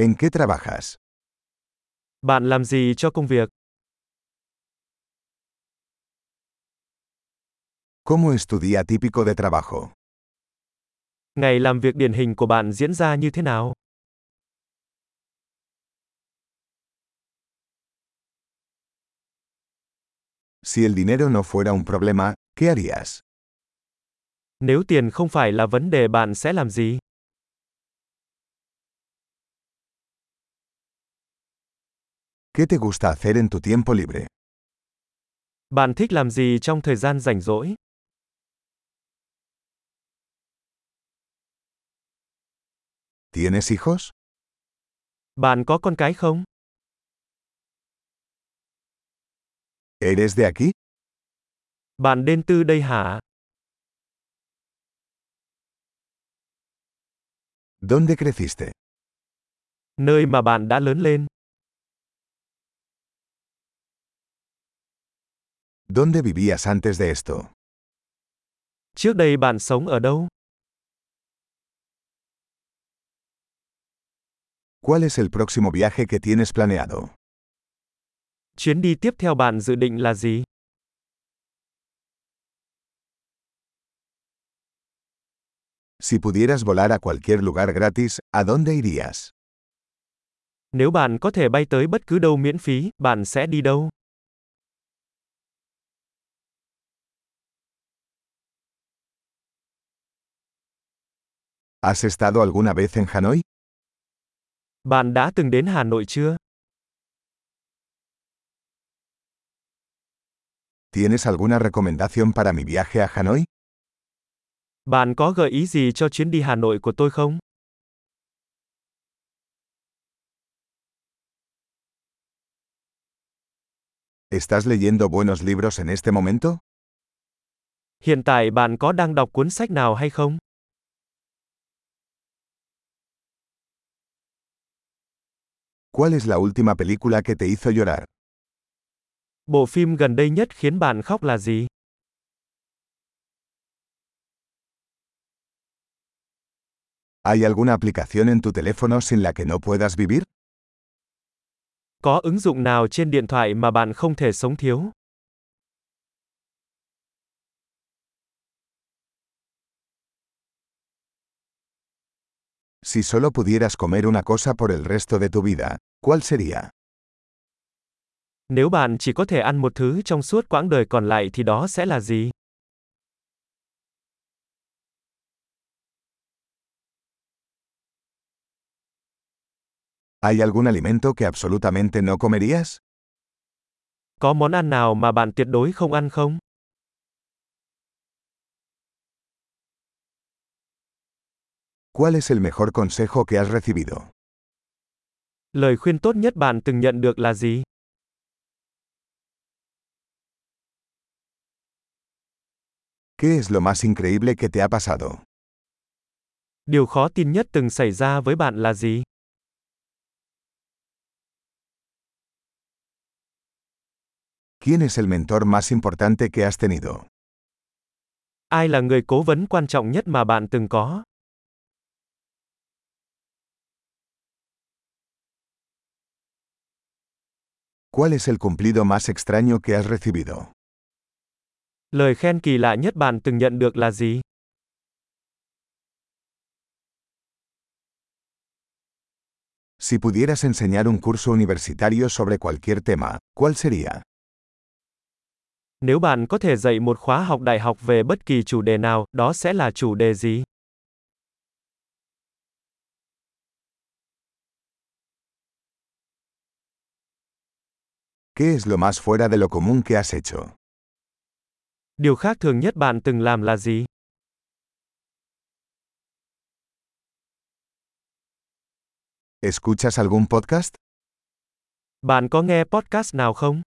¿En qué trabajas? Bạn làm gì cho công việc? ¿Cómo es tu día típico de trabajo? Ngày làm việc điển hình của bạn diễn ra như thế nào? Si el dinero no fuera un problema, ¿qué harías? Nếu tiền không phải là vấn đề bạn sẽ làm gì? ¿Qué te gusta hacer en tu tiempo libre? Bạn thích làm gì trong thời gian rảnh rỗi? ¿Tienes hijos? Bạn có con cái không? ¿Eres de aquí? Bạn đến từ đây hả? ¿Dónde creciste? Nơi mà bạn đã lớn lên. ¿Dónde vivías antes de esto? Trước đây bạn sống ở đâu? ¿Cuál es el próximo viaje que tienes planeado? Chuyến đi tiếp theo bạn dự định là gì? Si pudieras volar a cualquier lugar gratis, ¿a dónde irías? Nếu bạn có thể bay tới bất cứ đâu miễn phí, bạn sẽ đi đâu? ¿Has estado alguna vez en Hanoi? Bạn đã từng đến Hà Nội chưa? ¿Tienes alguna recomendación para mi viaje a Hanoi? Bạn có gợi ý gì cho chuyến đi Hà Nội của tôi không? ¿Estás leyendo buenos libros en este momento? Hiện tại bạn có đang đọc cuốn sách nào hay không? ¿Cuál es la última película que te hizo llorar? Bộ phim gần đây nhất khiến bạn khóc là gì? ¿Hay alguna aplicación en tu teléfono sin la que no puedas vivir? Có ứng dụng nào trên điện thoại mà bạn không thể sống thiếu? Si solo pudieras comer una cosa por el resto de tu vida, ¿cuál sería? Nếu bạn chỉ có thể ăn một thứ trong suốt quãng đời còn lại thì đó sẽ là gì? ¿Hay algún alimento que absolutamente no comerías? Có món ăn nào mà bạn tuyệt đối không ăn không? ¿Cuál es el mejor consejo que has recibido? Lời khuyên tốt nhất bạn từng nhận được là gì? ¿Qué es lo más increíble que te ha pasado? Điều khó tin nhất từng xảy ra với bạn là gì? ¿Quién es el mentor más importante que has tenido? Ai là người cố vấn quan trọng nhất mà bạn từng có? ¿Cuál es el cumplido más extraño que has recibido? Lời khen kỳ lạ nhất bạn từng nhận được là gì? Si pudieras enseñar un curso universitario sobre cualquier tema, ¿cuál sería? Nếu bạn có thể dạy một khóa học đại học về bất kỳ chủ đề nào, đó sẽ là chủ đề gì? ¿Qué es lo más fuera de lo común que has hecho? Điều khác thường nhất bạn từng làm là gì? ¿Escuchas algún podcast? Bạn có nghe podcast nào không?